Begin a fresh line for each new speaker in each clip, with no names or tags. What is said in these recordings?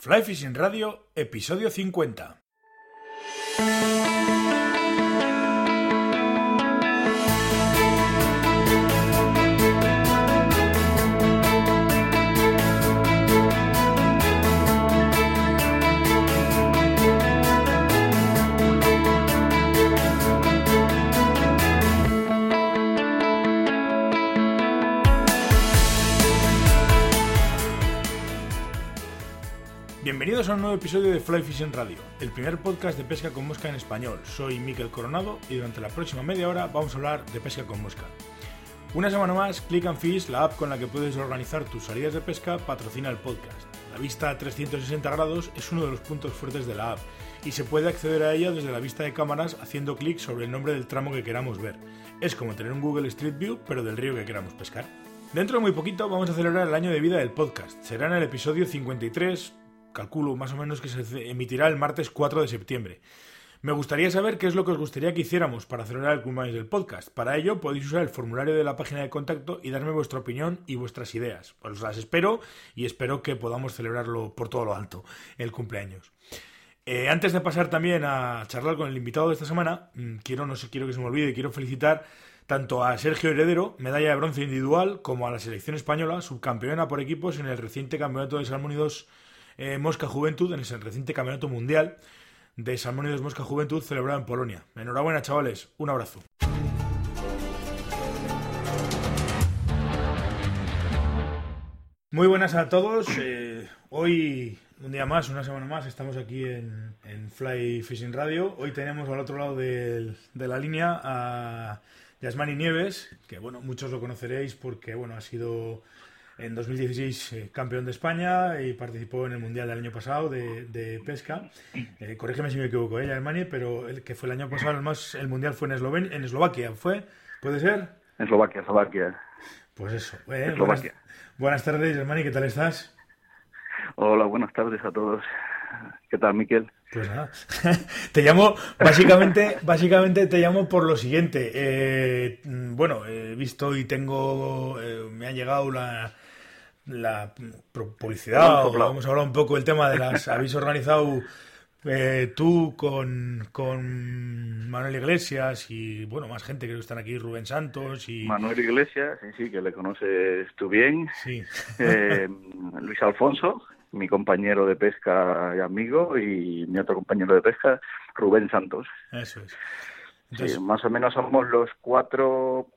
Fly Fishing Radio, episodio 50. Bienvenidos a un nuevo episodio de Fly Fishing Radio, el primer podcast de pesca con mosca en español. Soy Miquel Coronado y durante la próxima media hora vamos a hablar de pesca con mosca. Una semana más, Click and Fish, la app con la que puedes organizar tus salidas de pesca, patrocina el podcast. La vista a 360 grados es uno de los puntos fuertes de la app y se puede acceder a ella desde la vista de cámaras haciendo clic sobre el nombre del tramo que queramos ver. Es como tener un Google Street View, pero del río que queramos pescar. Dentro de muy poquito vamos a celebrar el año de vida del podcast. Será en el episodio 53, calculo más o menos que se emitirá el martes 4 de septiembre. Me gustaría saber qué es lo que os gustaría que hiciéramos para celebrar el cumpleaños del podcast. Para ello podéis usar el formulario de la página de contacto y darme vuestra opinión y vuestras ideas. Os las espero y espero que podamos celebrarlo por todo lo alto, el cumpleaños. Eh, antes de pasar también a charlar con el invitado de esta semana, mm, quiero, no sé, quiero que se me olvide, quiero felicitar tanto a Sergio Heredero, medalla de bronce individual, como a la selección española, subcampeona por equipos en el reciente campeonato de Salmónidos eh, Mosca Juventud en el reciente campeonato mundial de Salmónidos Mosca Juventud celebrado en Polonia. Enhorabuena, chavales. Un abrazo. Muy buenas a todos. Eh, hoy, un día más, una semana más, estamos aquí en, Fly Fishing Radio. Hoy tenemos al otro lado de, la línea a Yasmani Nieves, que bueno, muchos lo conoceréis porque bueno, ha sido en 2016 eh, campeón de España y participó en el Mundial del año pasado de, pesca. Eh, corrígeme si me equivoco, ella, ¿eh, pero el que fue el año pasado el, más, el Mundial fue en, Eslovenia, en Eslovaquia, ¿fue? ¿Puede ser?
Eslovaquia, Eslovaquia.
Pues eso. Eh, buenas, buenas, tardes, Germani, ¿qué tal estás?
Hola, buenas tardes a todos. ¿Qué tal, Miquel?
Pues nada, te llamo, básicamente, básicamente te llamo por lo siguiente. Eh, bueno, he visto y tengo, me ha llegado la, la publicidad, o hemos hablado un poco del tema de las. habéis organizado eh, tú con, con Manuel Iglesias y bueno, más gente, creo que están aquí, Rubén Santos y...
Manuel Iglesias, sí, sí, que le conoces tú bien. Sí. Eh, Luis Alfonso, mi compañero de pesca y amigo, y mi otro compañero de pesca, Rubén Santos.
Eso es
más o menos somos los cuatro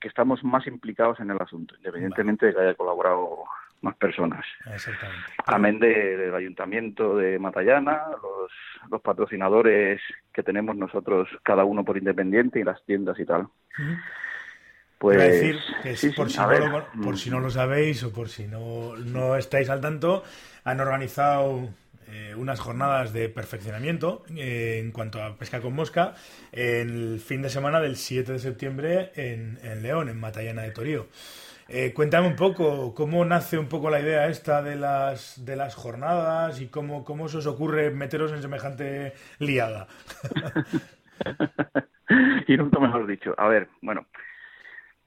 que estamos más implicados en el asunto, independientemente de que haya colaborado más personas.
Exactamente.
Amén del ayuntamiento de Matallana, los, patrocinadores que tenemos nosotros, cada uno por independiente, y las tiendas y tal.
Pues, decir por, si no lo, por si no lo sabéis o por si no, no estáis al tanto, han organizado eh, unas jornadas de perfeccionamiento eh, en cuanto a pesca con mosca el fin de semana del 7 de septiembre en, León, en Matallana de Torío. Eh, cuéntame un poco cómo nace un poco la idea esta de las, de las jornadas y cómo, cómo se os ocurre meteros en semejante liada.
y nunca mejor dicho. A ver, bueno,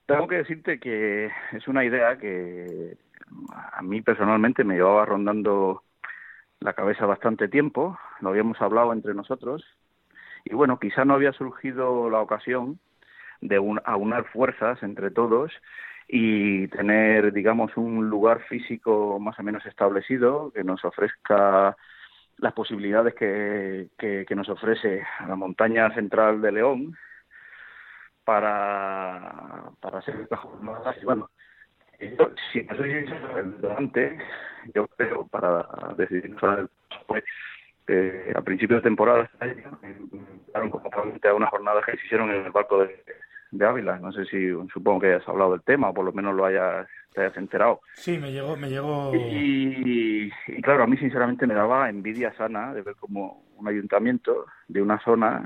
tengo que decirte que es una idea que a mí personalmente me llevaba rondando la cabeza bastante tiempo, lo habíamos hablado entre nosotros, y bueno, quizá no había surgido la ocasión de aunar fuerzas entre todos y tener, digamos, un lugar físico más o menos establecido que nos ofrezca las posibilidades que, que, nos ofrece la montaña central de León para, para hacer estas jornadas. Si no soy delante, yo creo, para decidir pues, eh, a principios de temporada este año, invitaron como a unas jornadas que se hicieron en el barco de, de Ávila. No sé si, supongo que hayas hablado del tema, o por lo menos lo hayas, te hayas enterado.
Sí, me llegó, me llegó.
Y, claro, a mí sinceramente me daba envidia sana de ver como un ayuntamiento de una zona,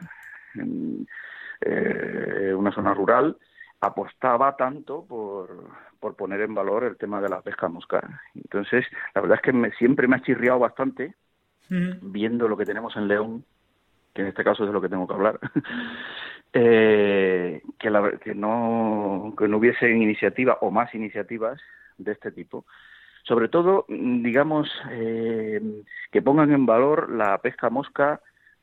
en, eh, una zona rural, apostaba tanto por, por poner en valor el tema de la pesca mosca. Entonces, la verdad es que me, siempre me ha chirriado bastante viendo lo que tenemos en León, que en este caso es de lo que tengo que hablar, eh, que, que, no, que no hubiesen iniciativas o más iniciativas de este tipo. sobre todo, digamos, eh, que pongan en valor la pesca mosca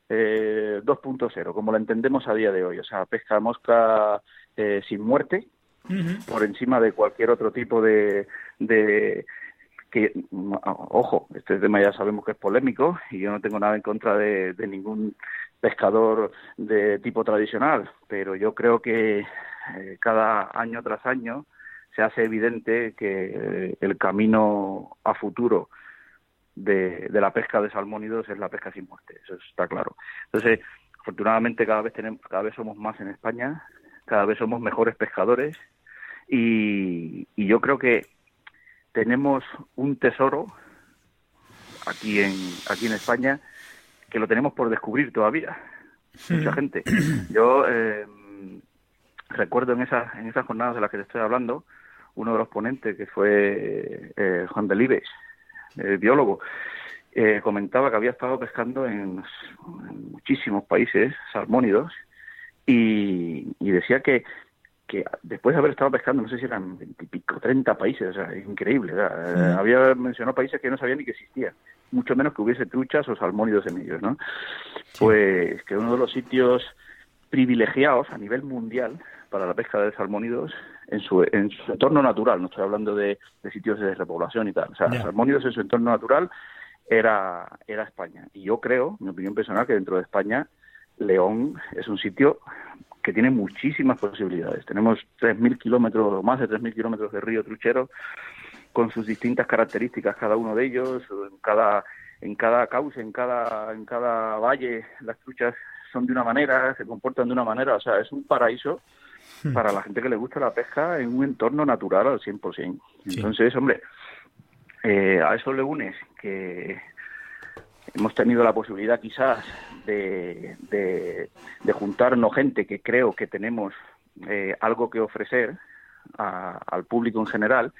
eh, 2.0, como la entendemos a día de hoy. O sea, pesca mosca eh, sin muerte, por encima de cualquier otro tipo de, que, ojo, este tema ya sabemos que es polémico y yo no tengo nada en contra de, ningún pescador de tipo tradicional, pero yo creo que eh, cada año tras año se hace evidente que el camino a futuro de, de, la pesca de salmónidos es la pesca sin muerte, eso está claro. Entonces, afortunadamente cada vez tenemos, cada vez somos más en España, cada vez somos mejores pescadores y, y yo creo que tenemos un tesoro aquí en aquí en España que lo tenemos por descubrir todavía. Mucha gente. Yo eh, recuerdo en esas en esas jornadas de las que te estoy hablando uno de los ponentes que fue eh, Juan Delibes el biólogo eh, comentaba que había estado pescando en, en muchísimos países salmónidos y, y decía que que después de haber estado pescando, no sé si eran veintipico, treinta países, o sea, increíble. ¿verdad? Había mencionado países que no sabían ni que existían, mucho menos que hubiese truchas o salmónidos en ellos, ¿no? Sí. Pues que uno de los sitios privilegiados a nivel mundial para la pesca de salmónidos en su, en su entorno natural, no estoy hablando de, de sitios de repoblación y tal, o sea, yeah. salmónidos en su entorno natural era, era España. Y yo creo, mi opinión personal, que dentro de España León es un sitio que tiene muchísimas posibilidades. Tenemos 3.000 kilómetros, más de 3.000 kilómetros de río truchero, con sus distintas características, cada uno de ellos, en cada, en cada cauce, en cada, en cada valle, las truchas son de una manera, se comportan de una manera, o sea, es un paraíso hmm. para la gente que le gusta la pesca en un entorno natural al 100%. Sí. Entonces, hombre, eh, a eso le unes que hemos tenido la posibilidad quizás de, juntarnos gente que creo que tenemos eh, algo que ofrecer a, al público en general,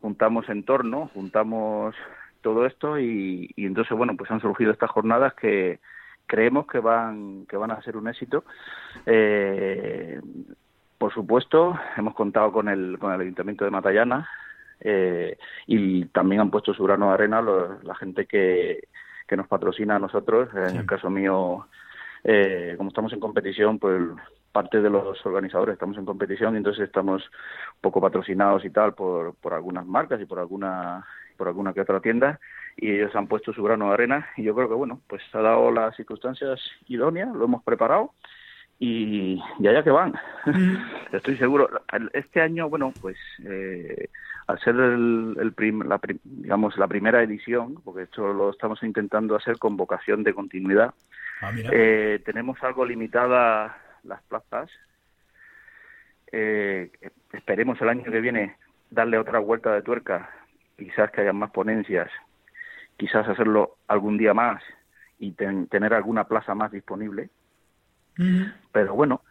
juntamos entorno, juntamos todo esto y, y, entonces bueno pues han surgido estas jornadas que creemos que van que van a ser un éxito. Eh, por supuesto hemos contado con el con el ayuntamiento de Matallana eh, y también han puesto su grano de arena los, la gente que, que nos patrocina a nosotros. En sí. el caso mío, eh, como estamos en competición, pues parte de los organizadores estamos en competición y entonces estamos un poco patrocinados y tal por, por algunas marcas y por alguna por alguna que otra tienda y ellos han puesto su grano de arena y yo creo que bueno pues ha dado las circunstancias idóneas lo hemos preparado y, y allá que van. Mm. Estoy seguro. Este año, bueno, pues eh, al ser el, el prim, la, digamos la primera edición, porque esto lo estamos intentando hacer con vocación de continuidad, ah, eh, tenemos algo limitada las plazas. Eh, esperemos el año que viene darle otra vuelta de tuerca, quizás que haya más ponencias, quizás hacerlo algún día más y ten, tener alguna plaza más disponible. Pero bueno,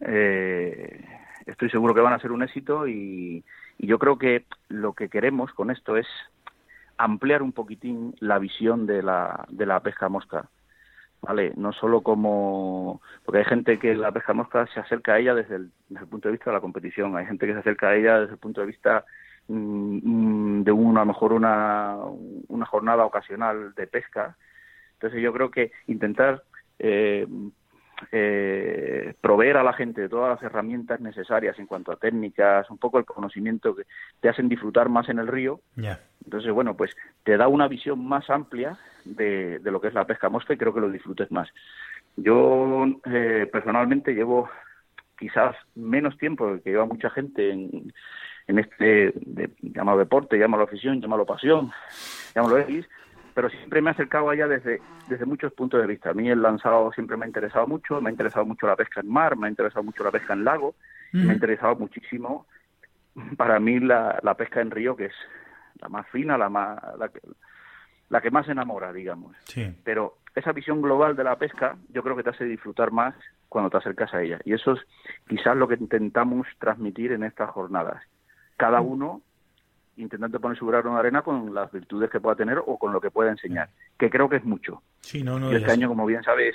eh, estoy seguro que van a ser un éxito y, y, yo creo que lo que queremos con esto es ampliar un poquitín la visión de la, de la pesca mosca. ¿Vale? No solo como. Porque hay gente que la pesca mosca se acerca a ella desde el, desde el punto de vista de la competición, hay gente que se acerca a ella desde el punto de vista mm, de una, mejor una, una jornada ocasional de pesca. Entonces yo creo que intentar eh, eh, proveer a la gente de todas las herramientas necesarias en cuanto a técnicas, un poco el conocimiento que te hacen disfrutar más en el río.
Yeah.
Entonces, bueno, pues te da una visión más amplia de, de, lo que es la pesca mosca y creo que lo disfrutes más. Yo eh, personalmente llevo quizás menos tiempo que lleva mucha gente en, en este, de, llámalo deporte, llámalo afición, llámalo pasión, llámalo X, pero siempre me he acercado allá desde, desde muchos puntos de vista. A mí el lanzado siempre me ha interesado mucho, me ha interesado mucho la pesca en mar, me ha interesado mucho la pesca en lago, mm. me ha interesado muchísimo para mí la, la, pesca en río, que es la más fina, la, más, la, que, la que más enamora, digamos.
Sí.
Pero esa visión global de la pesca yo creo que te hace disfrutar más cuando te acercas a ella. Y eso es quizás lo que intentamos transmitir en estas jornadas. Cada mm. uno intentando poner su grano de arena con las virtudes que pueda tener o con lo que pueda enseñar, que creo que es mucho.
Sí, no, no,
y este año, como bien sabéis,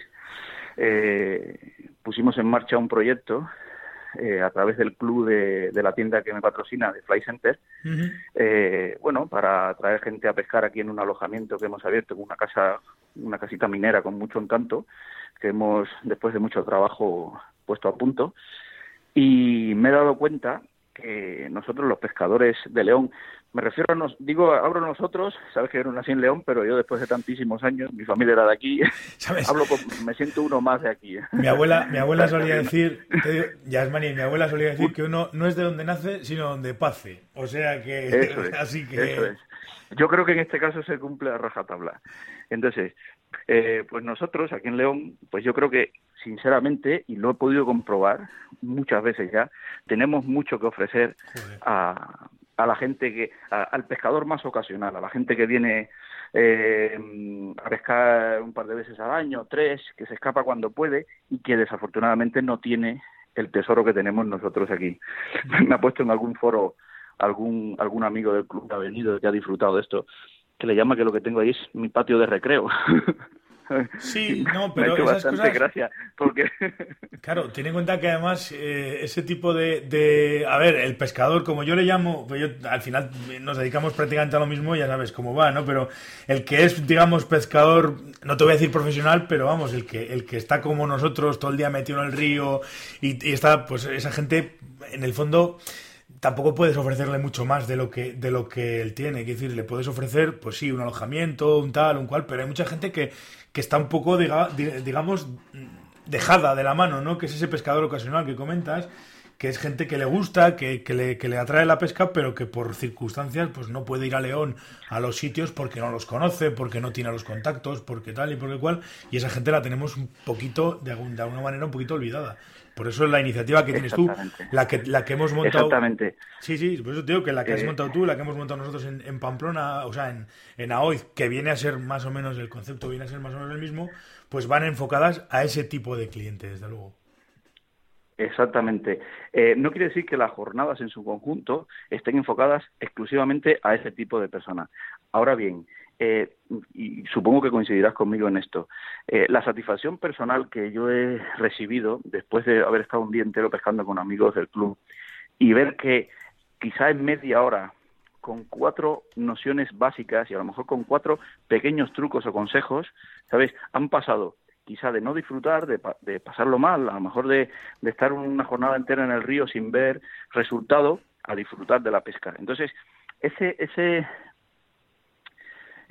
eh, pusimos en marcha un proyecto eh, a través del club de, la tienda que me patrocina, de Fly Center, eh, bueno, para traer gente a pescar aquí en un alojamiento que hemos abierto, una casa, una casita minera con mucho encanto, que hemos, después de mucho trabajo, puesto a punto. Y me he dado cuenta que nosotros los pescadores de León me refiero a nos, digo, abro nosotros, sabes que yo no nací en León, pero yo después de tantísimos años, mi familia era de aquí, hablo me siento uno más de aquí.
Mi abuela, mi abuela solía decir, Yasmani, mi abuela solía decir que uno no es de donde nace, sino donde pase. O sea que, así que...
Yo creo que en este caso se cumple a rajatabla. Entonces, eh, pues nosotros aquí en León, pues yo creo que sinceramente, y lo he podido comprobar muchas veces ya, tenemos mucho que ofrecer a, a la gente que, al pescador más ocasional, a la gente que viene eh, a pescar un par de veces al año, tres, que se escapa cuando puede y que desafortunadamente no tiene el tesoro que tenemos nosotros aquí. Me ha puesto en algún foro algún algún amigo del club que ha venido, que ha disfrutado de esto, que le llama que lo que tengo ahí es mi patio de recreo.
Sí, no, pero
esas cosas... gracia, porque...
Claro, ten en cuenta que además eh, ese tipo de, A ver, el pescador, como yo le llamo, pues yo, al final nos dedicamos prácticamente a lo mismo, ya sabes cómo va, ¿no? Pero el que es, digamos, pescador, no te voy a decir profesional, pero vamos, el que, el que está como nosotros todo el día metido en el río y, y está, pues esa gente, en el fondo tampoco puedes ofrecerle mucho más de lo que de lo que él tiene. Es decir, le puedes ofrecer, pues sí, un alojamiento, un tal, un cual, pero hay mucha gente que, que está un poco, digamos, dejada de la mano, ¿no? Que es ese pescador ocasional que comentas, que es gente que le gusta, que, que, le, que le atrae la pesca, pero que por circunstancias pues no puede ir a León a los sitios porque no los conoce, porque no tiene los contactos, porque tal y por el cual, y esa gente la tenemos un poquito, de alguna manera, un poquito olvidada. Por eso es la iniciativa que tienes tú, la que, la que hemos montado.
Exactamente.
Sí, sí, por eso te digo que la que has eh, montado tú, la que hemos montado nosotros en, Pamplona, o sea, en, en Aoiz, que viene a ser más o menos, el concepto viene a ser más o menos el mismo, pues van enfocadas a ese tipo de clientes, desde luego.
Exactamente. Eh, no quiere decir que las jornadas en su conjunto estén enfocadas exclusivamente a ese tipo de personas. Ahora bien, eh, y supongo que coincidirás conmigo en esto, eh, la satisfacción personal que yo he recibido después de haber estado un día entero pescando con amigos del club y ver que quizá en media hora, con cuatro nociones básicas y a lo mejor con cuatro pequeños trucos o consejos, ¿sabes? Han pasado quizá de no disfrutar, de, de pasarlo mal, a lo mejor de, de estar una jornada entera en el río sin ver resultado, a disfrutar de la pesca. Entonces, ese, ese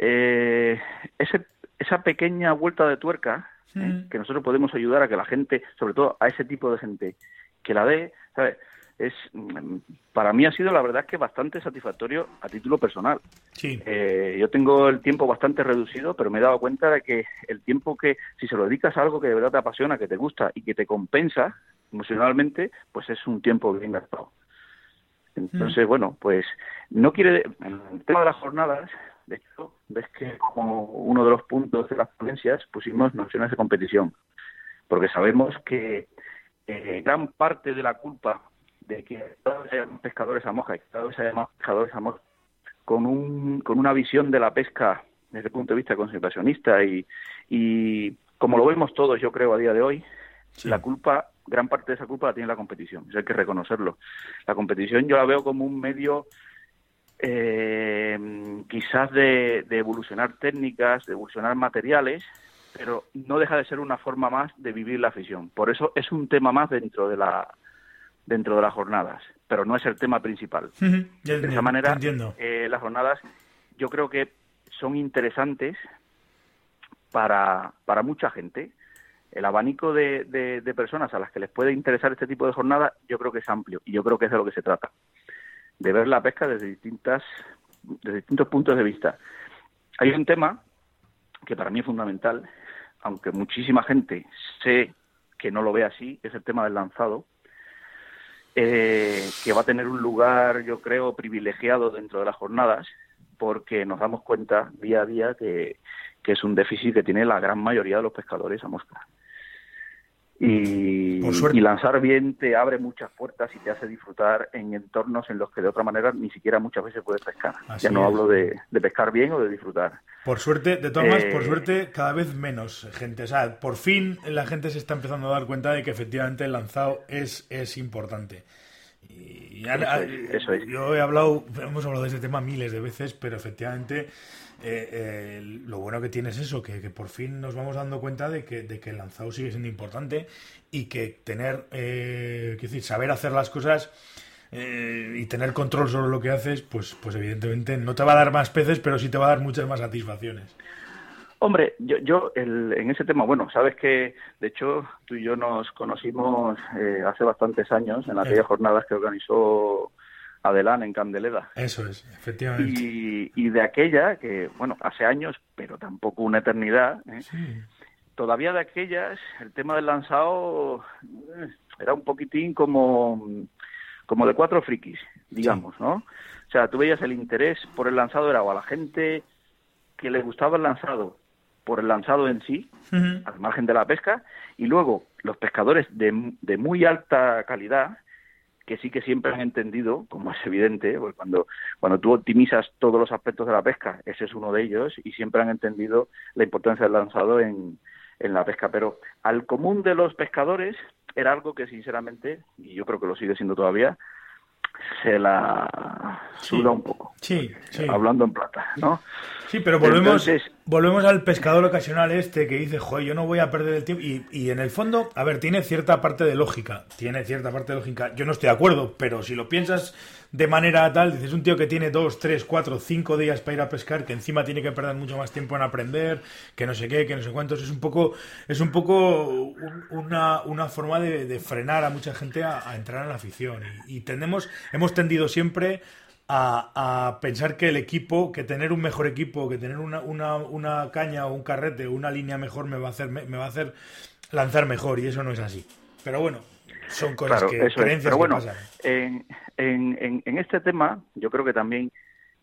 eh, ese, esa pequeña vuelta de tuerca ¿eh? que nosotros podemos ayudar a que la gente, sobre todo a ese tipo de gente, que la dé, ¿sabes? Es, mm, para mí ha sido la verdad que bastante satisfactorio a título personal. Eh, yo tengo el tiempo bastante reducido, pero me he dado cuenta de que el tiempo que, si se lo dedicas a algo que de verdad te apasiona, que te gusta y que te compensa emocionalmente, pues es un tiempo bien gastado. Entonces, bueno, pues no quiere, en el tema de las jornadas, de hecho, ves que como uno de los puntos de las ponencias pusimos nociones de competición, porque sabemos que eh, gran parte de la culpa de que cada vez haya pescadores a moja y cada vez haya más pescadores a moja con, un, con una visión de la pesca desde el punto de vista conservacionista y, y como lo vemos todos, yo creo, a día de hoy, la culpa, gran parte de esa culpa la tiene la competición, eso hay que reconocerlo. La competición yo la veo como un medio eh, quizás de, evolucionar técnicas, de evolucionar materiales, pero no deja de ser una forma más de vivir la afición. Por eso es un tema más dentro de la dentro de las jornadas, pero no es el tema principal. de esa manera, eh, las jornadas yo creo que son interesantes para, para mucha gente. El abanico de, de personas a las que les puede interesar este tipo de jornada yo creo que es amplio y yo creo que es de lo que se trata de ver la pesca desde distintas desde distintos puntos de vista. Hay un tema que para mí es fundamental, aunque muchísima gente sé que no lo ve así, es el tema del lanzado, eh, que va a tener un lugar, yo creo, privilegiado dentro de las jornadas, porque nos damos cuenta día a día que, que es un déficit que tiene la gran mayoría de los pescadores a mosca. Y, lanzar bien te abre muchas puertas y te hace disfrutar en entornos en los que de otra manera ni siquiera muchas veces puedes pescar. ya no hablo de, pescar bien o de disfrutar.
Por suerte, de todas maneras, por eh, suerte, cada vez menos gente. O sea, por fin la gente se está empezando a dar cuenta de que efectivamente el lanzado es, es importante. Y eso, es, Yo he hablado, hemos hablado de este tema miles de veces, pero efectivamente eh, eh, lo bueno que tiene es eso, que, por fin nos vamos dando cuenta de que, de que el lanzado sigue siendo importante y que tener, eh, decir, saber hacer las cosas eh, y tener control sobre lo que haces, pues, pues evidentemente no te va a dar más peces, pero sí te va a dar muchas más satisfacciones.
Hombre, yo, yo en ese tema, bueno, sabes que de hecho tú y yo nos conocimos hace bastantes años en aquellas jornadas que organizó Adelán en Candeleda.
Eso es, efectivamente.
Y, de aquella, que bueno, hace años, pero tampoco una eternidad, ¿eh? todavía de aquellas, el tema del lanzado eh, era un poquitín como, como de cuatro frikis, digamos, ¿no? O sea, tú veías el interés por el lanzado era o a la gente que le gustaba el lanzado por el lanzado en sí, al margen de la pesca, y luego los pescadores de, de muy alta calidad, que sí que siempre han entendido, como es evidente, porque cuando, cuando tú optimizas todos los aspectos de la pesca, ese es uno de ellos, y siempre han entendido la importancia del lanzado en, en la pesca. Pero al común de los pescadores era algo que sinceramente, y yo creo que lo sigue siendo todavía, se la suda un poco.
Sí, sí.
Hablando en plata, ¿no?
Sí, pero volvemos, volvemos al pescador ocasional este que dice, joder, yo no voy a perder el tiempo. Y, y, en el fondo, a ver, tiene cierta parte de lógica. Tiene cierta parte de lógica. Yo no estoy de acuerdo, pero si lo piensas de manera tal, dices, un tío que tiene dos, tres, cuatro, cinco días para ir a pescar, que encima tiene que perder mucho más tiempo en aprender, que no sé qué, que no sé cuántos, es un poco, es un poco una, una, forma de, frenar a mucha gente a, entrar en la afición. Y, tendemos, hemos tendido siempre a, pensar que el equipo, que tener un mejor equipo, que tener una, una, una caña o un carrete o una línea mejor me va a hacer, me, va a hacer lanzar mejor, y eso no es así. Pero bueno, son cosas que,
Pero bueno, En, en, en, este tema, yo creo que también,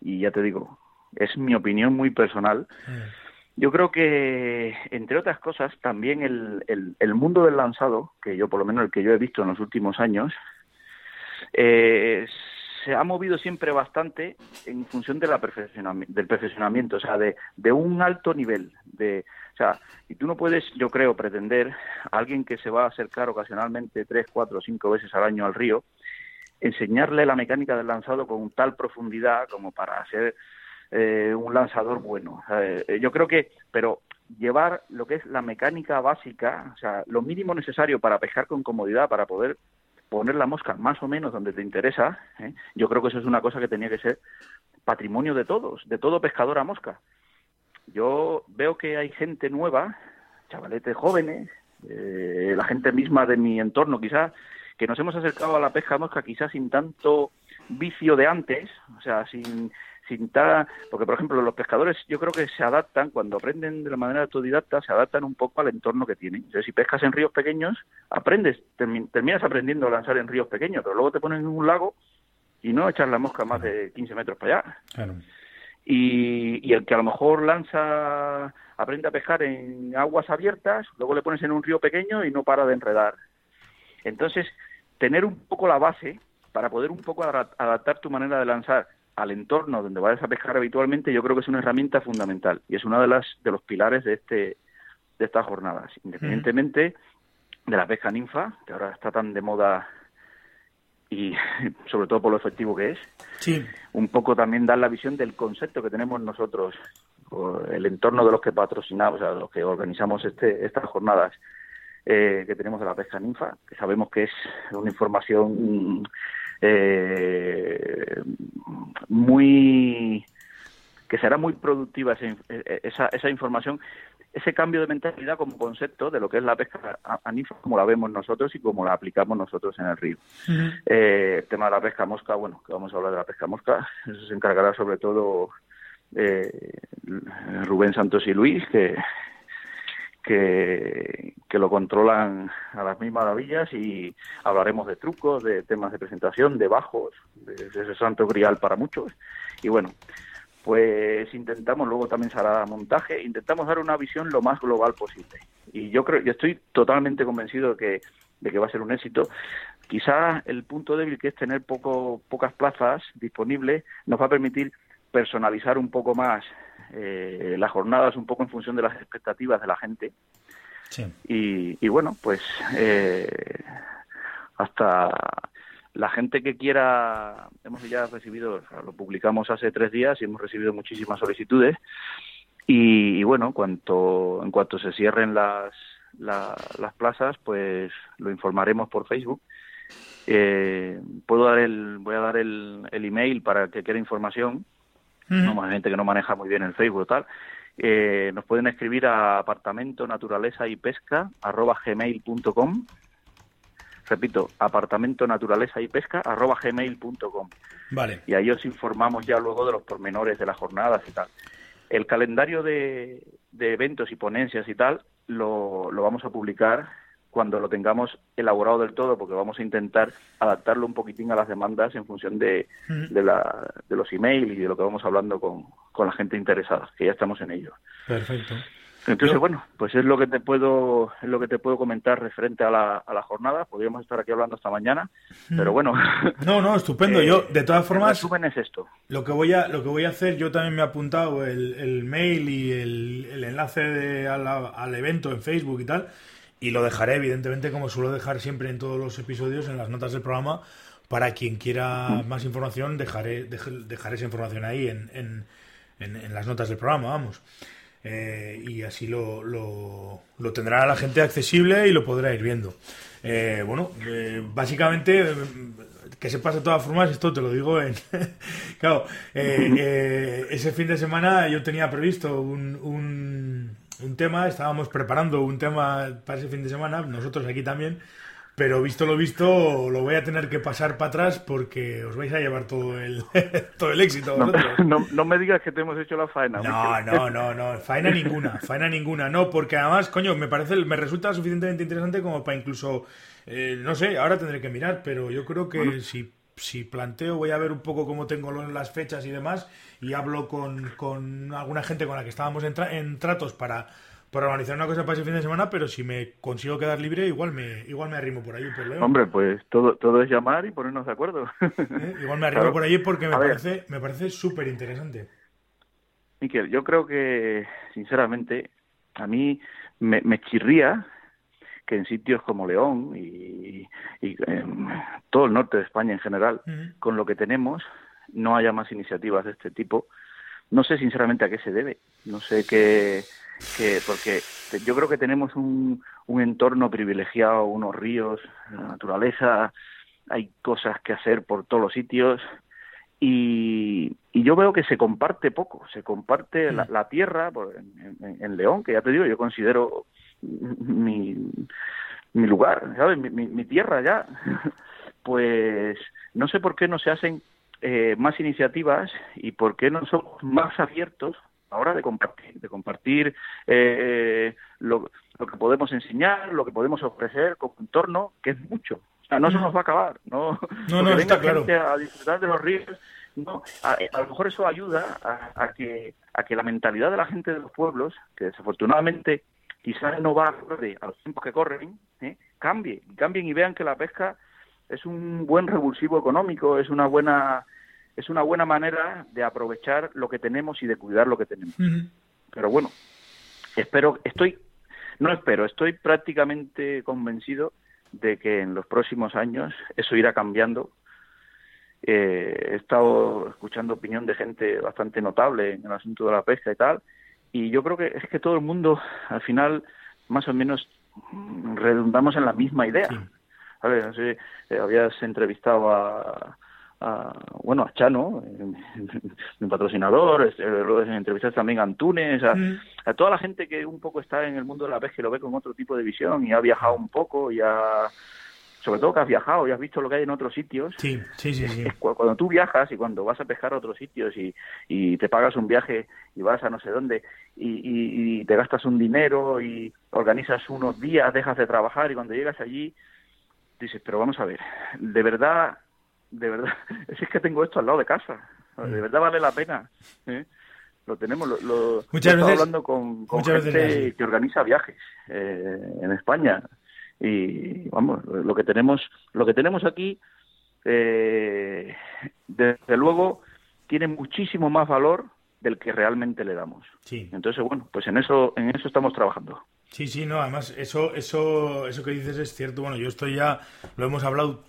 y ya te digo, es mi opinión muy personal, mm. yo creo que, entre otras cosas, también el, el, el, mundo del lanzado, que yo por lo menos el que yo he visto en los últimos años, eh, se ha movido siempre bastante en función de la del perfeccionamiento, o sea, de, de un alto nivel. De, o sea, y tú no puedes, yo creo, pretender a alguien que se va a acercar ocasionalmente tres, cuatro, cinco veces al año al río, enseñarle la mecánica del lanzado con tal profundidad como para ser eh, un lanzador bueno. Eh, yo creo que, pero llevar lo que es la mecánica básica, o sea, lo mínimo necesario para pescar con comodidad, para poder poner la mosca más o menos donde te interesa, ¿eh? yo creo que eso es una cosa que tenía que ser patrimonio de todos, de todo pescador a mosca. Yo veo que hay gente nueva, chavaletes jóvenes, eh, la gente misma de mi entorno quizás, que nos hemos acercado a la pesca a mosca quizás sin tanto vicio de antes, o sea, sin, porque por ejemplo los pescadores yo creo que se adaptan, cuando aprenden de la manera autodidacta, se adaptan un poco al entorno que tienen. Entonces, si pescas en ríos pequeños, aprendes, terminas aprendiendo a lanzar en ríos pequeños, pero luego te ponen en un lago y no echas la mosca más de 15 metros para allá. Y, y el que a lo mejor lanza, aprende a pescar en aguas abiertas, luego le pones en un río pequeño y no para de enredar. Entonces, tener un poco la base para poder un poco adaptar tu manera de lanzar al entorno donde vayas a pescar habitualmente, yo creo que es una herramienta fundamental y es uno de las de los pilares de este de estas jornadas, independientemente de la pesca ninfa, que ahora está tan de moda y sobre todo por lo efectivo que es.
Sí.
Un poco también dar la visión del concepto que tenemos nosotros, el entorno de los que patrocinamos, o sea, los que organizamos este, estas jornadas eh, que tenemos de la pesca ninfa, que sabemos que es una información eh, muy que será muy productiva esa, esa, información, ese cambio de mentalidad como concepto de lo que es la pesca ninfa como la vemos nosotros y como la aplicamos nosotros en el río. eh, el tema de la pesca mosca, bueno, que vamos a hablar de la pesca mosca, eso se encargará sobre todo eh, Rubén Santos y Luis, que, que, lo controlan a las mismas maravillas y hablaremos de trucos, de temas de presentación, de bajos, de, ese santo grial para muchos. Y bueno, pues intentamos, luego también se hará montaje, intentamos dar una visión lo más global posible. Y yo creo, yo estoy totalmente convencido de que, de que va a ser un éxito. Quizás el punto débil que es tener poco, pocas plazas disponibles nos va a permitir personalizar un poco más eh, las jornadas, un poco en función de las expectativas de la gente. Y, bueno, pues eh, hasta la gente que quiera, hemos ya recibido, lo publicamos hace tres días y hemos recibido muchísimas solicitudes. Y, bueno, cuanto, en cuanto se cierren las, las plazas, pues lo informaremos por Facebook. Eh, puedo dar el, voy a dar el, el email para que quiera información. No, hay gente que no maneja muy bien el Facebook tal. Eh, nos pueden escribir a apartamento naturaleza y pesca arroba gmail.com repito, apartamento naturaleza y pesca arroba gmail.com.
Vale.
Y ahí os informamos ya luego de los pormenores de las jornadas y tal. El calendario de, eventos y ponencias y tal lo, lo vamos a publicar cuando lo tengamos elaborado del todo, porque vamos a intentar adaptarlo un poquitín a las demandas en función de, de, la, de los emails y de lo que vamos hablando con, con la gente interesada, que ya estamos en ello.
Perfecto.
Entonces, bueno, pues es lo que te puedo es lo que te puedo comentar referente a la, a la jornada. Podríamos estar aquí hablando hasta mañana, pero bueno.
No, no, estupendo. yo, de todas formas,
el es esto.
Lo que voy a lo que voy a hacer, yo también me he apuntado el, el mail y el, el enlace de, al evento en Facebook y tal, y lo dejaré, evidentemente, como suelo dejar siempre en todos los episodios, en las notas del programa. Para quien quiera más información, dejaré, dejaré esa información ahí en, en, en las notas del programa, vamos. Eh, y así lo, lo, tendrá la gente accesible y lo podrá ir viendo. Eh, bueno, eh, básicamente, que sepas de todas formas, esto te lo digo en... claro, ese fin de semana yo tenía previsto un, un, un tema, estábamos preparando un tema para ese fin de semana, nosotros aquí también, pero visto lo visto, lo voy a tener que pasar para atrás porque os vais a llevar todo el, todo el éxito.
No, no, me digas que te hemos hecho la faena.
No, no, no, no, faena ninguna, faena ninguna, no, porque además, coño, me parece, me resulta suficientemente interesante como para incluso, eh, no sé, ahora tendré que mirar, pero yo creo que si, si planteo, voy a ver un poco cómo tengo las fechas y demás, y hablo con, con alguna gente con la que estábamos en tratos para para organizar una cosa para ese fin de semana, pero si me consigo quedar libre, igual me igual me arrimo por ahí.
Hombre, pues todo todo es llamar y ponernos de acuerdo.
¿Eh? Igual me arrimo por ahí porque me parece, me parece súper interesante.
Miquel, yo creo que, sinceramente, a mí me, me chirría que en sitios como León y, y todo el norte de España en general, con lo que tenemos, no haya más iniciativas de este tipo. No sé sinceramente a qué se debe. No sé qué que porque yo creo que tenemos un, un entorno privilegiado, unos ríos, la naturaleza, hay cosas que hacer por todos los sitios y, y yo veo que se comparte poco, se comparte la, mm. tierra en, León, que ya te digo, yo considero mi, mi lugar, ¿sabes? Mi, mi, tierra ya, pues no sé por qué no se hacen eh, más iniciativas y por qué no somos más abiertos ahora de compartir, de compartir eh, lo, lo, que podemos enseñar, lo que podemos ofrecer como entorno, que es mucho. O sea, no se nos va a acabar, no,
no, no está claro.
a disfrutar de los ríos, no, a, lo mejor eso ayuda a, que a que la mentalidad de la gente de los pueblos, que desafortunadamente quizás no va acorde a los tiempos que corren, ¿eh? cambie, cambien y vean que la pesca es un buen revulsivo económico, es una buena es una buena manera de aprovechar lo que tenemos y de cuidar lo que tenemos. Pero bueno, espero, estoy, no espero, estoy prácticamente convencido de que en los próximos años eso irá cambiando. Eh, he estado escuchando opinión de gente bastante notable en el asunto de la pesca y tal, y yo creo que es que todo el mundo, al final, más o menos redundamos en la misma idea. Eh, habías entrevistado a, bueno, a Chano, mi patrocinador, este, en entrevistas también a Antunes, mm. a, toda la gente que un poco está en el mundo de la pesca y lo ve con otro tipo de visión y ha viajado un poco y ha, sobre todo que has viajado y has visto lo que hay en otros sitios.
Sí, sí, sí.
Cuando tú viajas y cuando vas a pescar a otros sitios y, y te pagas un viaje y vas a no sé dónde y, y, te gastas un dinero y organizas unos días, dejas de trabajar y cuando llegas allí dices, pero vamos a ver, ¿de verdad de verdad, es que tengo esto al lado de casa. de verdad vale la pena. ¿eh? Lo tenemos, lo, lo Muchas veces, hablando con, gente que organiza viajes eh, en España y vamos, lo que tenemos, lo que tenemos aquí, eh, desde luego, tiene muchísimo más valor del que realmente le damos. Sí. Entonces, bueno, pues en eso, en eso estamos trabajando.
Sí, sí, no, además, eso, eso, eso que dices es cierto. Bueno, yo estoy ya, lo hemos hablado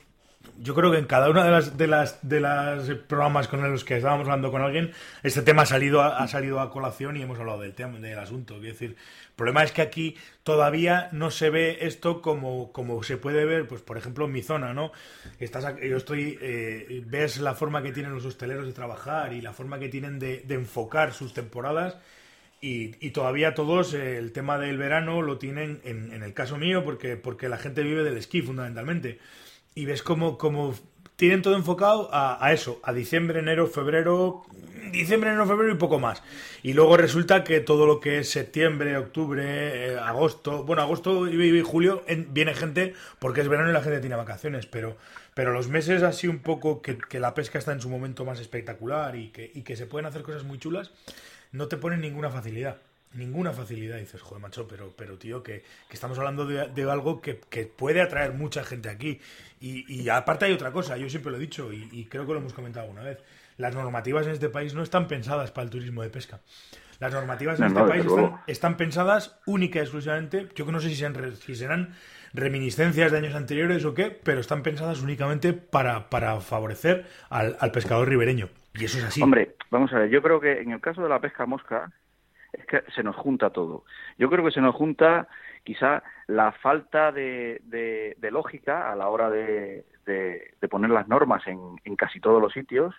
yo creo que en cada una de las de las de las programas con los que estábamos hablando con alguien este tema ha salido ha salido a colación y hemos hablado del tema del asunto. Quiero decir el problema es que aquí todavía no se ve esto como como se puede ver pues por ejemplo en mi zona no estás yo estoy eh, ves la forma que tienen los hosteleros de trabajar y la forma que tienen de, enfocar sus temporadas y, y, todavía todos eh, el tema del verano lo tienen en, en el caso mío porque porque la gente vive del esquí fundamentalmente y ves como, como tienen todo enfocado a, eso, a diciembre, enero, febrero, diciembre, enero, febrero y poco más. Y luego resulta que todo lo que es septiembre, octubre, eh, agosto, bueno, agosto y, julio viene gente porque es verano y la gente tiene vacaciones, pero, pero los meses así un poco que, que la pesca está en su momento más espectacular y que, y que se pueden hacer cosas muy chulas, no te ponen ninguna facilidad ninguna facilidad. dices, joder, macho, pero, pero tío, que, estamos hablando de, algo que, puede atraer mucha gente aquí. Y, aparte hay otra cosa, yo siempre lo he dicho y, creo que lo hemos comentado alguna vez. Las normativas en este país no están pensadas para el turismo de pesca. Las normativas en este país están, pensadas única y exclusivamente, yo que no sé si, si serán reminiscencias de años anteriores o qué, pero están pensadas únicamente para, para favorecer al, al pescador ribereño. Y eso es así.
Hombre, vamos a ver, yo creo que en el caso de la pesca mosca, es que se nos junta todo. Yo creo que se nos junta quizá la falta de, de, lógica a la hora de, de poner las normas en, en, casi todos los sitios,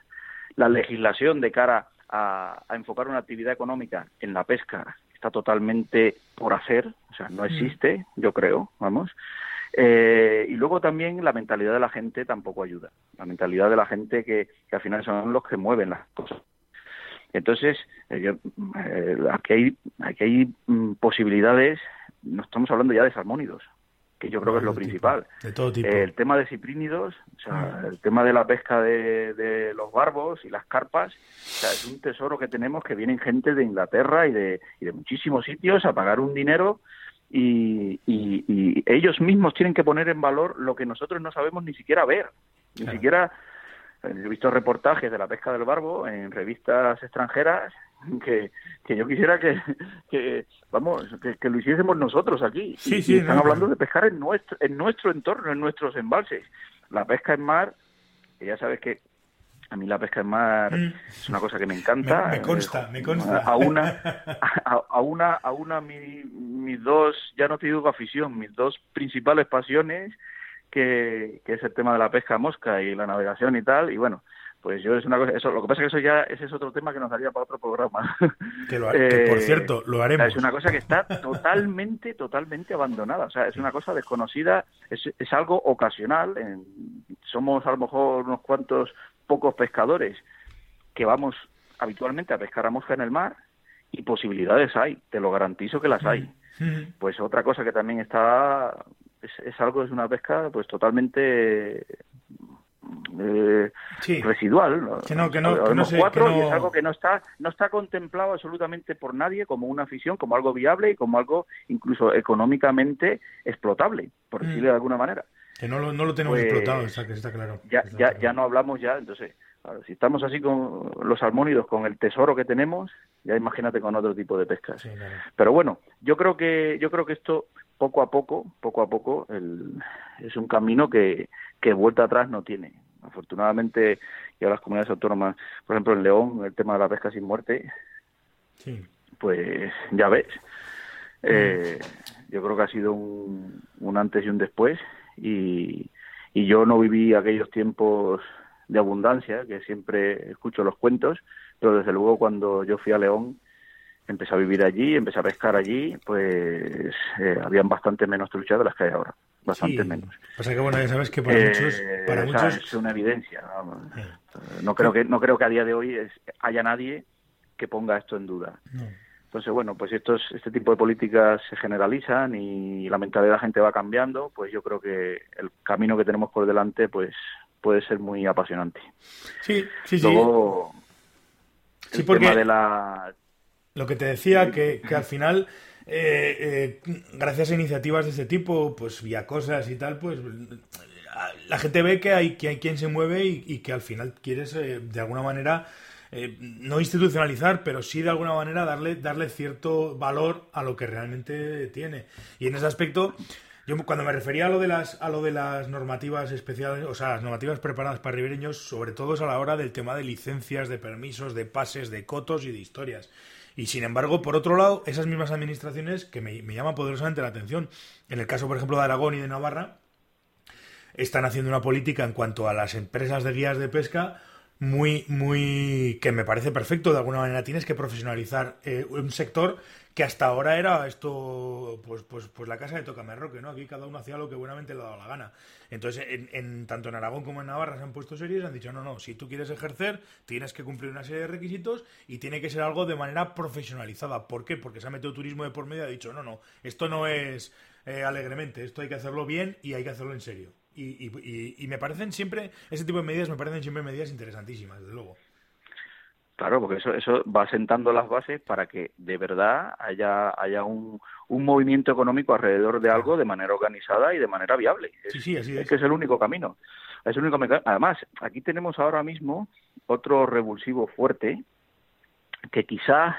la legislación de cara a, a, enfocar una actividad económica en la pesca está totalmente por hacer, o sea, no existe, yo creo, vamos. Eh, y luego también la mentalidad de la gente tampoco ayuda. La mentalidad de la gente que, que al final son los que mueven las cosas. Entonces, eh, eh, aquí hay, aquí hay mm, posibilidades, no estamos hablando ya de salmónidos, que yo creo que es lo principal.
de todo tipo.
el tema de ciprínidos, o sea, el tema de la pesca de, los barbos y las carpas, o sea, es un tesoro que tenemos que vienen gente de Inglaterra y de, y de muchísimos sitios a pagar un dinero y, y, ellos mismos tienen que poner en valor lo que nosotros no sabemos ni siquiera ver, ni siquiera He visto reportajes de la pesca del barbo en revistas extranjeras que, que yo quisiera que, que vamos, que, lo hiciésemos nosotros aquí.
Sí, sí,
están hablando de pescar en nuestro, en nuestro entorno, en nuestros embalses. La pesca en mar, ya sabes que a mí la pesca en mar mm. es una cosa que me encanta.
Me, consta, me consta.
A una, a, una, a una mis dos, ya no te digo afición, mis dos principales pasiones que, es el tema de la pesca mosca y la navegación y tal, y bueno, pues yo es una cosa, eso, lo que pasa es que eso ya, ese es otro tema que nos daría para otro programa.
Que, lo, por eh, cierto, lo haremos.
Es una cosa que está totalmente, totalmente abandonada, o sea, es una cosa desconocida, es, es algo ocasional, somos a lo mejor unos cuantos pocos pescadores que vamos habitualmente a pescar a mosca en el mar y posibilidades hay, te lo garantizo que las hay. Pues otra cosa que también está es, es algo, es una pesca pues totalmente eh, residual
que no, que no,
que no, cuatro, y es algo que no está no está contemplado absolutamente por nadie como una afición como algo viable y como algo incluso económicamente explotable por mm. decirlo de alguna manera.
Que no lo, no lo tenemos pues, explotado está, está claro
ya ya ya no hablamos ya entonces si estamos así con los salmónidos con el tesoro que tenemos ya imagínate con otro tipo de pescas. Pero bueno yo creo que yo creo que esto poco a poco, poco a poco, es un camino que, que vuelta atrás no tiene. Afortunadamente, ya las comunidades autónomas, por ejemplo en León, el tema de la pesca sin muerte, pues ya ves. Eh, yo creo que ha sido un, un antes y un después y, y yo no viví aquellos tiempos de abundancia, que siempre escucho los cuentos, pero desde luego cuando yo fui a León, empecé a vivir allí, empecé a pescar allí, pues eh, habían bastante menos truchas de las que hay ahora, bastante menos.
O sea que bueno, ya sabes que para muchos, para muchos...
es una evidencia. No creo que no creo que a día de hoy haya nadie que ponga esto en duda. Entonces, bueno, pues estos, este tipo de políticas se generalizan y la mentalidad de la gente va cambiando, pues yo creo que el camino que tenemos por delante, pues puede ser muy apasionante.
Sí, sí,
Luego,
Sí, porque de la... lo que te decía, que, que al final, eh, eh, gracias a iniciativas de este tipo, pues vía cosas y tal, pues la gente ve que hay, que hay quien se mueve y, que al final quieres, eh, de alguna manera, no institucionalizar, pero sí de alguna manera darle, darle cierto valor a lo que realmente tiene. Y en ese aspecto, yo cuando me refería a lo de las, a lo de las normativas especiales, o sea, las normativas preparadas para ribereños, sobre todo es a la hora del tema de licencias, de permisos, de pases, de cotos y de historias. Y sin embargo, por otro lado, esas mismas administraciones que me, llaman poderosamente la atención, en el caso, por ejemplo, de Aragón y de Navarra, están haciendo una política en cuanto a las empresas de guías de pesca muy, muy, que me parece perfecto. De alguna manera tienes que profesionalizar eh, un sector que hasta ahora era esto, pues, pues, pues la casa de Tocamerroque, ¿no? Aquí cada uno hacía lo que buenamente le daba la gana. Entonces, en, tanto en Aragón como en Navarra se han puesto series y han dicho, no, no, si tú quieres ejercer, tienes que cumplir una serie de requisitos y tiene que ser algo de manera profesionalizada. ¿Por qué? Porque se ha metido turismo de por medio y ha dicho, no, no, esto no es eh, alegremente, esto hay que hacerlo bien y hay que hacerlo en serio. Y, y, me parecen siempre, ese tipo de medidas me parecen siempre medidas interesantísimas, desde luego.
Claro, porque eso, eso va sentando las bases para que de verdad haya, haya un, un movimiento económico alrededor de algo de manera organizada y de manera viable.
Sí, sí, así
es. que es el único camino. Es el único Además, aquí tenemos ahora mismo otro revulsivo fuerte que quizás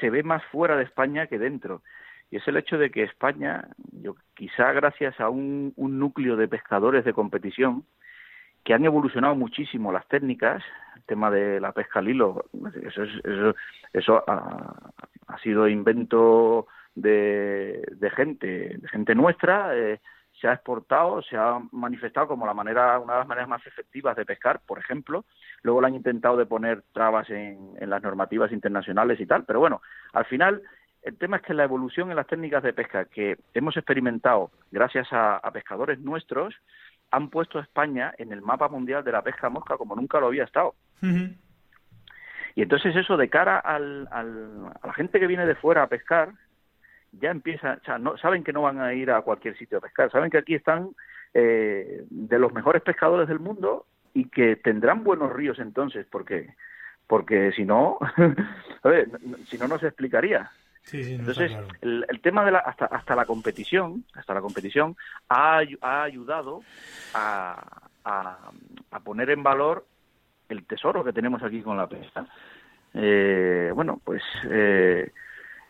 se ve más fuera de España que dentro y es el hecho de que España, yo, quizá gracias a un, núcleo de pescadores de competición, que han evolucionado muchísimo las técnicas, tema de la pesca al hilo, eso, eso, ha, sido invento de, gente, de gente nuestra, eh, se ha exportado, se ha manifestado como la manera, una de las maneras más efectivas de pescar, por ejemplo. Luego lo han intentado de poner trabas en, en las normativas internacionales y tal, pero bueno, al final el tema es que la evolución en las técnicas de pesca que hemos experimentado gracias a, pescadores nuestros han puesto a España en el mapa mundial de la pesca mosca como nunca lo había estado. Y entonces eso de cara al, a la gente que viene de fuera a pescar, ya empieza, o sea, no, saben que no van a ir a cualquier sitio a pescar, saben que aquí están eh, de los mejores pescadores del mundo y que tendrán buenos ríos entonces, porque porque si no, a ver, si no, no se explicaría. Entonces, el, tema de la, hasta, hasta la competición, hasta la competición, ha, ha ayudado a, a, poner en valor el tesoro que tenemos aquí con la pesca. Eh, bueno, pues eh,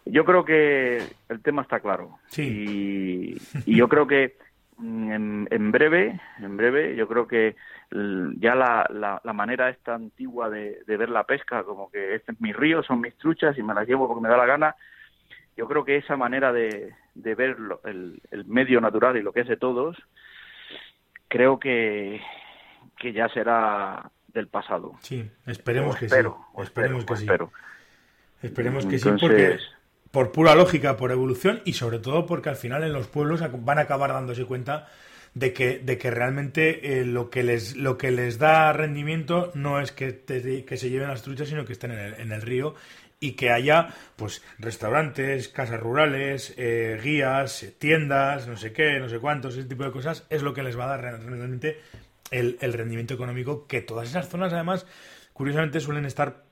yo creo que el tema está claro. Y, y yo creo que mm, en, en, breve, en breve, yo creo que ya la, la, la manera esta antigua de, de, ver la pesca, como que este es mi río, son mis truchas y me las llevo porque me da la gana, yo creo que esa manera de, de ver el, medio natural y lo que es de todos, creo que, que ya será del pasado.
Sí, esperemos que sí. Esperemos que sí. Esperemos que sí, porque por pura lógica, por evolución y sobre todo porque al final en los pueblos van a acabar dándose cuenta de que, de que realmente eh, lo, que les, lo que les da rendimiento no es que, que se lleven las truchas, sino que estén en el, en el río y que haya pues restaurantes, casas rurales, eh, guías, tiendas, no sé qué, no sé cuántos, ese tipo de cosas, es lo que les va a dar realmente el, el rendimiento económico que todas esas zonas además curiosamente suelen estar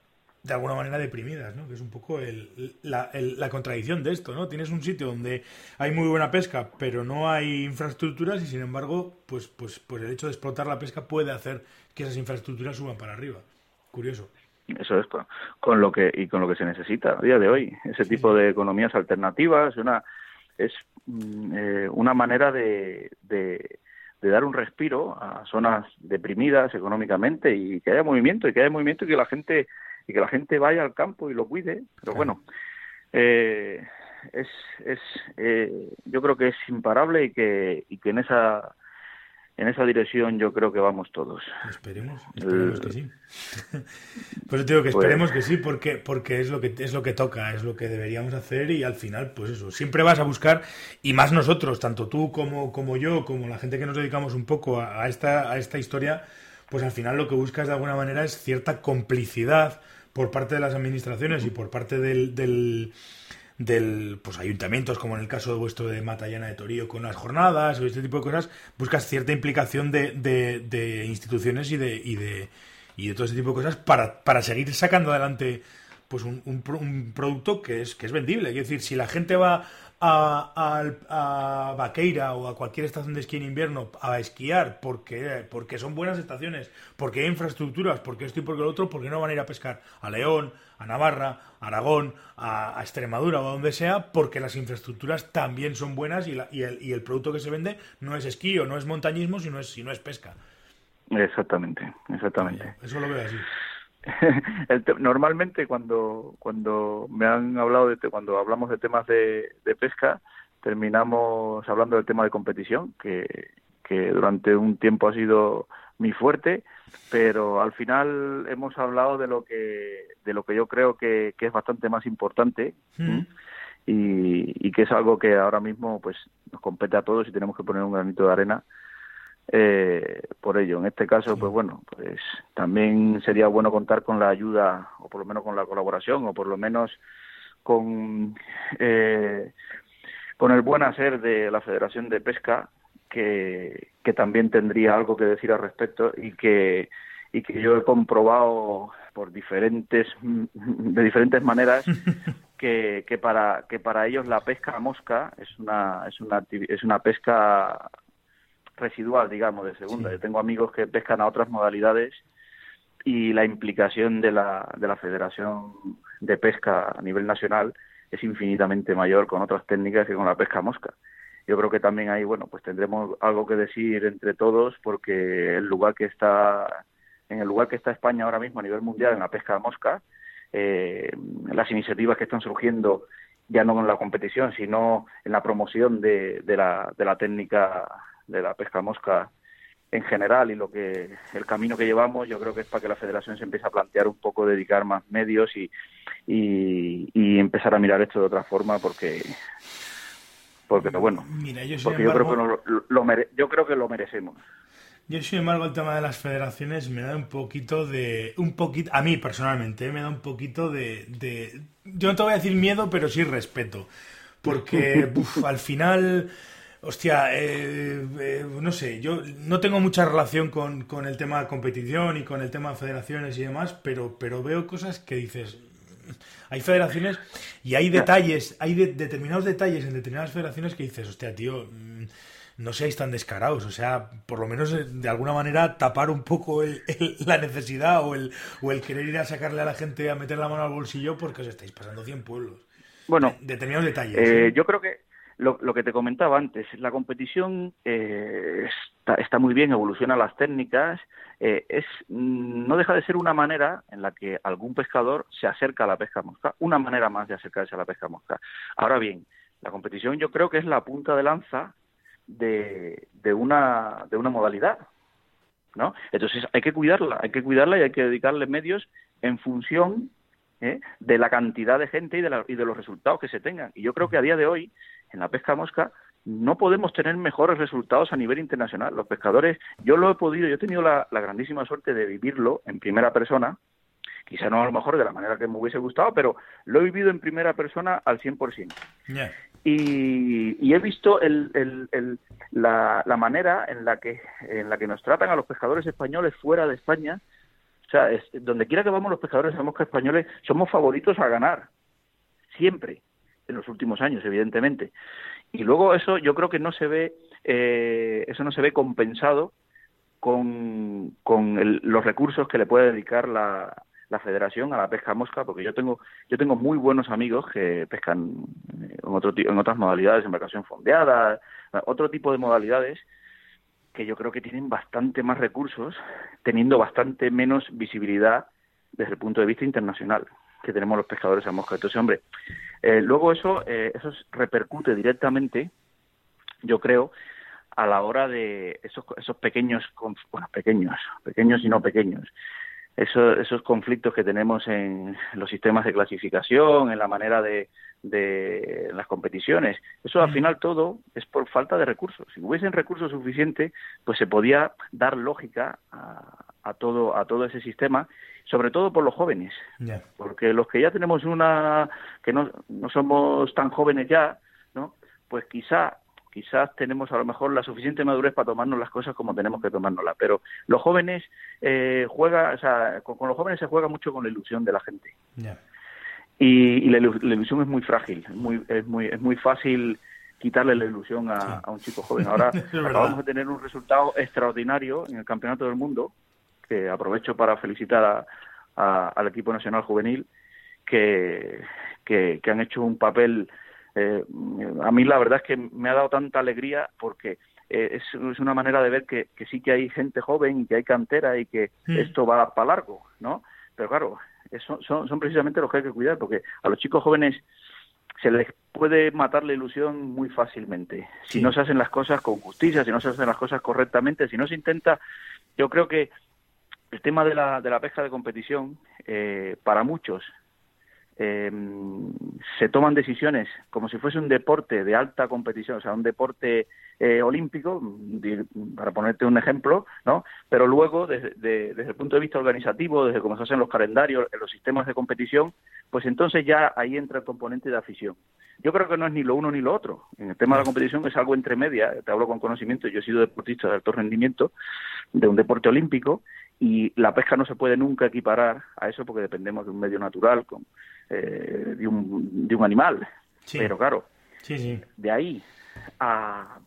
de alguna manera deprimidas, ¿no? Que es un poco el, la, la, contradicción de esto, ¿no? Tienes un sitio donde hay muy buena pesca, pero no hay infraestructuras y sin embargo, pues, pues, pues el hecho de explotar la pesca puede hacer que esas infraestructuras suban para arriba. Curioso.
Eso es con, lo que y con lo que se necesita a día de hoy. Ese tipo de economías alternativas una es mm, eh, una manera de, de, dar un respiro a zonas deprimidas económicamente y que haya movimiento y que haya movimiento y que la gente y que la gente vaya al campo y lo cuide. Pero bueno, eh, es, es eh, yo creo que es imparable y que y que en esa en esa dirección yo creo que vamos todos.
Esperemos, esperemos que sí. pues digo que pues esperemos que sí, porque, porque es lo que es lo que toca, es lo que deberíamos hacer y al final, pues eso, siempre vas a buscar, y más nosotros, tanto tú como, como yo, como la gente que nos dedicamos un poco a, esta, a esta historia, pues al final lo que buscas de alguna manera es cierta complicidad por parte de las administraciones y por parte del del pues ayuntamientos, como en el caso de vuestro de Matallana de Torío, con las jornadas o este tipo de cosas, buscas cierta implicación de, de, instituciones y de, y de y de todo ese tipo de cosas para, para seguir sacando adelante pues un, un, producto que es, que es vendible. Es decir, si la gente va a, a, Vaqueira o a cualquier estación de esquí en invierno a esquiar porque, porque son buenas estaciones, porque hay infraestructuras, porque esto y porque lo otro, porque no van a ir a pescar a León, a Navarra, a Aragón, a, Extremadura o a donde sea, porque las infraestructuras también son buenas y, la, y, el, y el producto que se vende no es esquí o no es montañismo, sino es, sino es pesca.
Exactamente, exactamente.
Eso lo veo así.
normalmente cuando cuando me han hablado de cuando hablamos de temas de, pesca terminamos hablando del tema de competición que, que durante un tiempo ha sido mi fuerte pero al final hemos hablado de lo que de lo que yo creo que, es bastante más importante mm. y, y que es algo que ahora mismo pues nos compete a todos y tenemos que poner un granito de arena eh, por ello. En este caso, pues bueno, pues también sería bueno contar con la ayuda, o por lo menos con la colaboración, o por lo menos con, eh, con el buen hacer de la Federación de Pesca, que, que también tendría algo que decir al respecto y que, y que yo he comprobado por diferentes, de diferentes maneras que, que, para, que para ellos la pesca a mosca es una, es una, es una pesca residual, digamos, de segunda. Yo tengo amigos que pescan a otras modalidades y la implicación de la, de la Federación de Pesca a nivel nacional es infinitamente mayor con otras técnicas que con la pesca mosca. Yo creo que también ahí, bueno, pues tendremos algo que decir entre todos porque el lugar que está, en el lugar que está España ahora mismo a nivel mundial en la pesca mosca, eh, las iniciativas que están surgiendo ya no en la competición, sino en la promoción de, de, la, de la técnica de la pesca mosca en general y lo que el camino que llevamos yo creo que es para que la federación se empiece a plantear un poco dedicar más medios y, y, empezar a mirar esto de otra forma porque porque bueno yo porque yo creo que lo, yo creo que lo merecemos.
yo sin embargo el tema de las federaciones me da un poquito de un poquito a mí personalmente me da un poquito de, de yo no te voy a decir miedo pero sí respeto porque al final Hostia, eh, eh, no sé, yo no tengo mucha relación con, con, el tema de competición y con el tema de federaciones y demás, pero, pero veo cosas que dices, hay federaciones y hay detalles, hay determinados detalles en determinadas federaciones que dices, hostia, tío, mm, no seáis tan descarados, o sea, por lo menos eh, de alguna manera tapar un poco la necesidad o el, o el querer ir a sacarle a la gente a meter la mano al bolsillo porque os estáis pasando 100 pueblos.
Bueno,
determinados detalles.
Yo creo que lo, que te comentaba antes, la competición eh, está, muy bien, evoluciona las técnicas, eh, es mm, no deja de ser una manera en la que algún pescador se acerca a la pesca mosca, una manera más de acercarse a la pesca mosca. Ahora bien, la competición yo creo que es la punta de lanza de, de, una, de una modalidad, ¿no? Entonces hay que cuidarla, hay que cuidarla y hay que dedicarle medios en función ¿eh? de la cantidad de gente y de, y de los resultados que se tengan. Y yo creo que a día de hoy en la pesca mosca no podemos tener mejores resultados a nivel internacional. Los pescadores, yo lo he podido, yo he tenido la, grandísima suerte de vivirlo en primera persona, quizá no a lo mejor de la manera que me hubiese gustado, pero lo he vivido en primera persona al 100%. Y, y he visto el, el, la, la, manera en la, que, en la que nos tratan a los pescadores españoles fuera de España. O sea, donde quiera que vamos los pescadores de mosca españoles somos favoritos a ganar, siempre en los últimos años, evidentemente. Y luego eso yo creo que no se ve, eh, eso no se ve compensado con, con los recursos que le puede dedicar la, la federación a la pesca mosca porque yo tengo yo tengo muy buenos amigos que pescan eh, en otro en otras modalidades embarcación fondeada otro tipo de modalidades que yo creo que tienen bastante más recursos teniendo bastante menos visibilidad desde el punto de vista internacional que tenemos los pescadores a mosca. Entonces, hombre, eh, luego eso, eh, eso repercute directamente, yo creo, a la hora de esos, esos pequeños, bueno, pequeños, pequeños y no pequeños, esos, esos conflictos que tenemos en los sistemas de clasificación, en la manera de, de las competiciones. Eso al final todo es por falta de recursos. Si hubiesen recursos suficientes, pues se podía dar lógica a, a todo a todo ese sistema sobre todo por los jóvenes. Porque los que ya tenemos una que no, no somos tan jóvenes ya no pues quizá quizás tenemos a lo mejor la suficiente madurez para tomarnos las cosas como tenemos que tomárnoslas, pero los jóvenes eh, juega, o sea, con, los jóvenes se juega mucho con la ilusión de la gente. Y, la, ilusión es muy frágil, es muy, es muy, es muy fácil quitarle la ilusión a, un chico joven. Ahora vamos a tener un resultado extraordinario en el Campeonato del Mundo, que aprovecho para felicitar al equipo nacional juvenil, que, que, han hecho un papel, eh, a mí la verdad es que me ha dado tanta alegría porque eh, es, una manera de ver que, sí que hay gente joven y que hay cantera y que mm. esto va para largo, ¿no? Pero claro, eso, son, son precisamente los que hay que cuidar porque a los chicos jóvenes se les puede matar la ilusión muy fácilmente. Si no se hacen las cosas con justicia, si no se hacen las cosas correctamente, si no se intenta, yo creo que el tema de la, de la pesca de competición, eh, para muchos, eh, se toman decisiones como si fuese un deporte de alta competición, o sea, un deporte eh, olímpico, para ponerte un ejemplo, ¿no? Pero luego, desde, desde el punto de vista organizativo, desde cómo se hacen los calendarios, en los sistemas de competición, pues entonces ya ahí entra el componente de afición. Yo creo que no es ni lo uno ni lo otro. En el tema de la competición es algo entre media. Te hablo con conocimiento. Yo he sido deportista de alto rendimiento de un deporte olímpico y la pesca no se puede nunca equiparar a eso porque dependemos de un medio natural, con, eh, de, un, de un animal. Pero claro, de ahí a,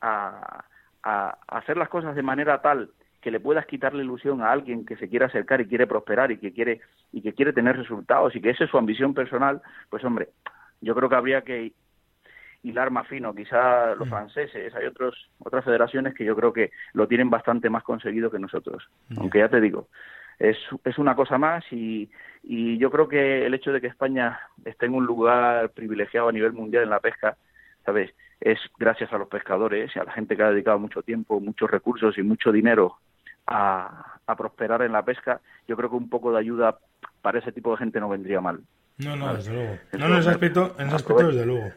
a, a hacer las cosas de manera tal que le puedas quitar la ilusión a alguien que se quiere acercar y quiere prosperar y que quiere y que quiere tener resultados y que esa es su ambición personal, pues hombre, yo creo que habría que hilar más fino, quizá los mm. franceses, hay otros otras federaciones que yo creo que lo tienen bastante más conseguido que nosotros, aunque ya te digo, es, es una cosa más y, y yo creo que el hecho de que España esté en un lugar privilegiado a nivel mundial en la pesca, ¿sabes? Es gracias a los pescadores y a la gente que ha dedicado mucho tiempo, muchos recursos y mucho dinero a, a prosperar en la pesca. Yo creo que un poco de ayuda para ese tipo de gente no vendría mal.
No, no, desde luego. No, en ese aspecto, en ese aspecto desde luego.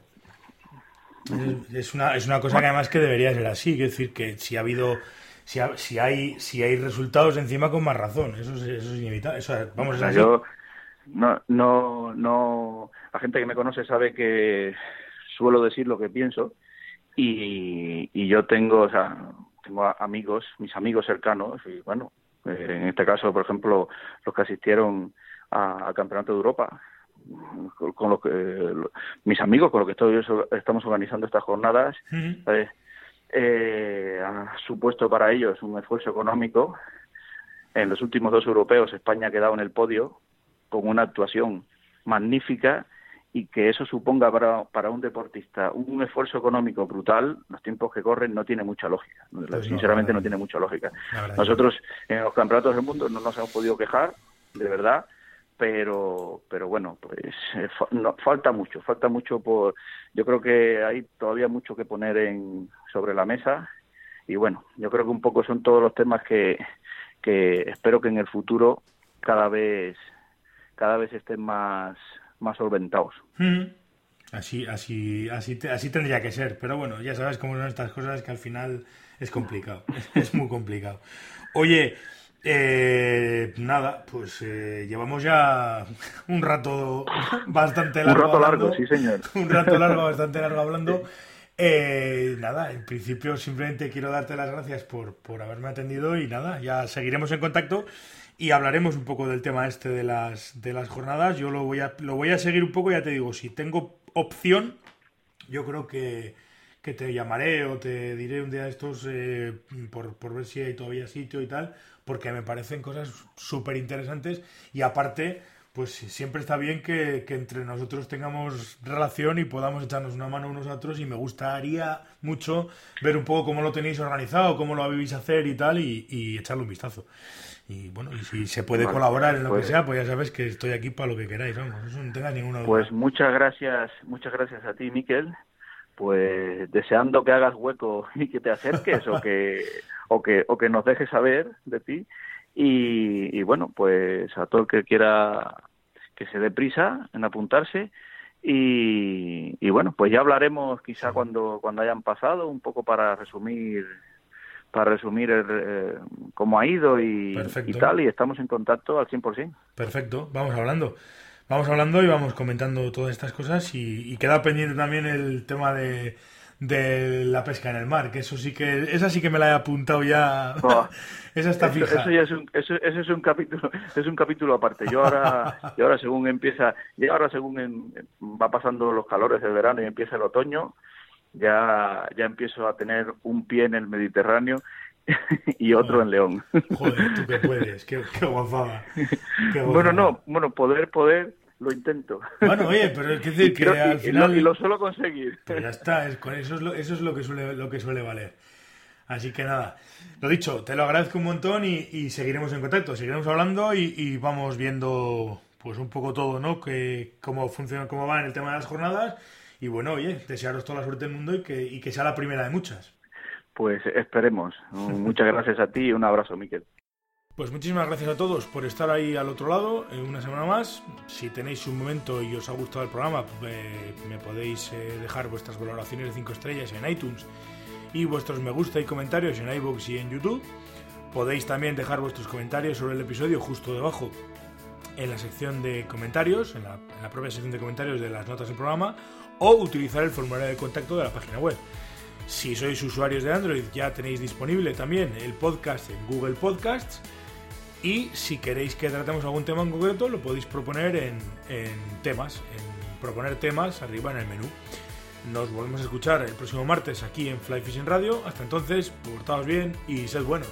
Es una, es una cosa que además que debería ser así, es decir, que si ha habido si, si, hay si hay resultados encima con más razón. Eso es, eso es inevitable. Eso, vamos, a
Yo no, no, no. La gente que me conoce sabe que suelo decir lo que pienso y, y yo tengo, o sea, tengo amigos, mis amigos cercanos y bueno, eh, en este caso, por ejemplo, los que asistieron al Campeonato de Europa, con, lo que mis amigos con los que estoy, estamos organizando estas jornadas, eh, ha supuesto para ellos un esfuerzo económico. En los últimos dos europeos España ha quedado en el podio con una actuación magnífica y que eso suponga para, para un deportista un esfuerzo económico brutal, los tiempos que corren no tiene mucha lógica. Pues Sinceramente no, tiene mucha lógica. Nosotros en los campeonatos del mundo no nos hemos podido quejar, de verdad, pero pero bueno pues eh, no, falta mucho falta mucho por yo creo que hay todavía mucho que poner en sobre la mesa y bueno yo creo que un poco son todos los temas que que espero que en el futuro cada vez cada vez estén más más solventados
mm. así así así así tendría que ser pero bueno ya sabes cómo son estas cosas que al final es complicado es muy complicado oye eh, nada, pues eh, llevamos ya un rato bastante largo.
Un rato largo, sí, señor.
Un rato largo, bastante largo hablando. Eh, nada, en principio simplemente quiero darte las gracias por, por haberme atendido y nada, ya seguiremos en contacto y hablaremos un poco del tema este de las, de las jornadas. Yo lo voy, a, lo voy a seguir un poco, ya te digo, si tengo opción, yo creo que, que te llamaré o te diré un día de estos eh, por, por ver si hay todavía sitio y tal, porque me parecen cosas súper interesantes y aparte, pues siempre está bien que, entre nosotros tengamos relación y podamos echarnos una mano unos a otros y me gustaría mucho ver un poco cómo lo tenéis organizado, cómo lo habéis hacer y tal y, echarle un vistazo. Y bueno, y si se puede colaborar en lo que pues sea, pues ya sabes que estoy aquí para lo que queráis, vamos, eso no tenga ninguna duda.
Pues muchas gracias, muchas gracias a ti, Miquel pues deseando que hagas hueco y que te acerques o que o que o que nos dejes saber de ti. Y, bueno pues a todo el que quiera que se dé prisa en apuntarse. Y, bueno pues ya hablaremos quizá cuando cuando hayan pasado un poco para resumir para resumir eh, cómo ha ido y, y, tal y estamos en contacto al 100%.
Perfecto, vamos hablando vamos hablando y vamos comentando todas estas cosas y, queda pendiente también el tema de, de la pesca en el mar, que eso sí que, esa sí que me la he apuntado ya. esa está fija.
Eso, ya es un, eso, es un capítulo, es un capítulo aparte. Yo ahora, yo ahora según empieza, y ahora según va pasando los calores del verano y empieza el otoño, ya, ya empiezo a tener un pie en el Mediterráneo y otro en León.
Joder, tú que puedes, qué, guafada.
Bueno, no, bueno, poder, poder, lo intento.
Bueno, oye, pero es decir que al final...
Y lo, suelo conseguir.
Pero ya está, es, eso, es lo, eso es lo que suele, lo que suele valer. Así que nada, lo dicho, te lo agradezco un montón y, seguiremos en contacto, seguiremos hablando y, vamos viendo pues un poco todo, ¿no? Que, cómo funciona, cómo va en el tema de las jornadas y bueno, oye, desearos toda la suerte del mundo y que, y que sea la primera de muchas.
Pues esperemos. Muchas gracias a ti y un abrazo, Miquel.
Pues muchísimas gracias a todos por estar ahí al otro lado en una semana más. Si tenéis un momento y os ha gustado el programa, eh, me podéis eh, dejar vuestras valoraciones de 5 estrellas en iTunes y vuestros me gusta y comentarios en iVoox y en YouTube. Podéis también dejar vuestros comentarios sobre el episodio justo debajo en la sección de comentarios, en la propia sección de comentarios de las notas del programa, o utilizar el formulario de contacto de la página web. Si sois usuarios de Android ya tenéis disponible también el podcast en Google Podcasts y si queréis que tratemos algún tema en concreto, lo podéis proponer en, temas, en proponer temas arriba en el menú. Nos volvemos a escuchar el próximo martes aquí en Fly Fishing Radio. Hasta entonces, portaos bien y sed buenos.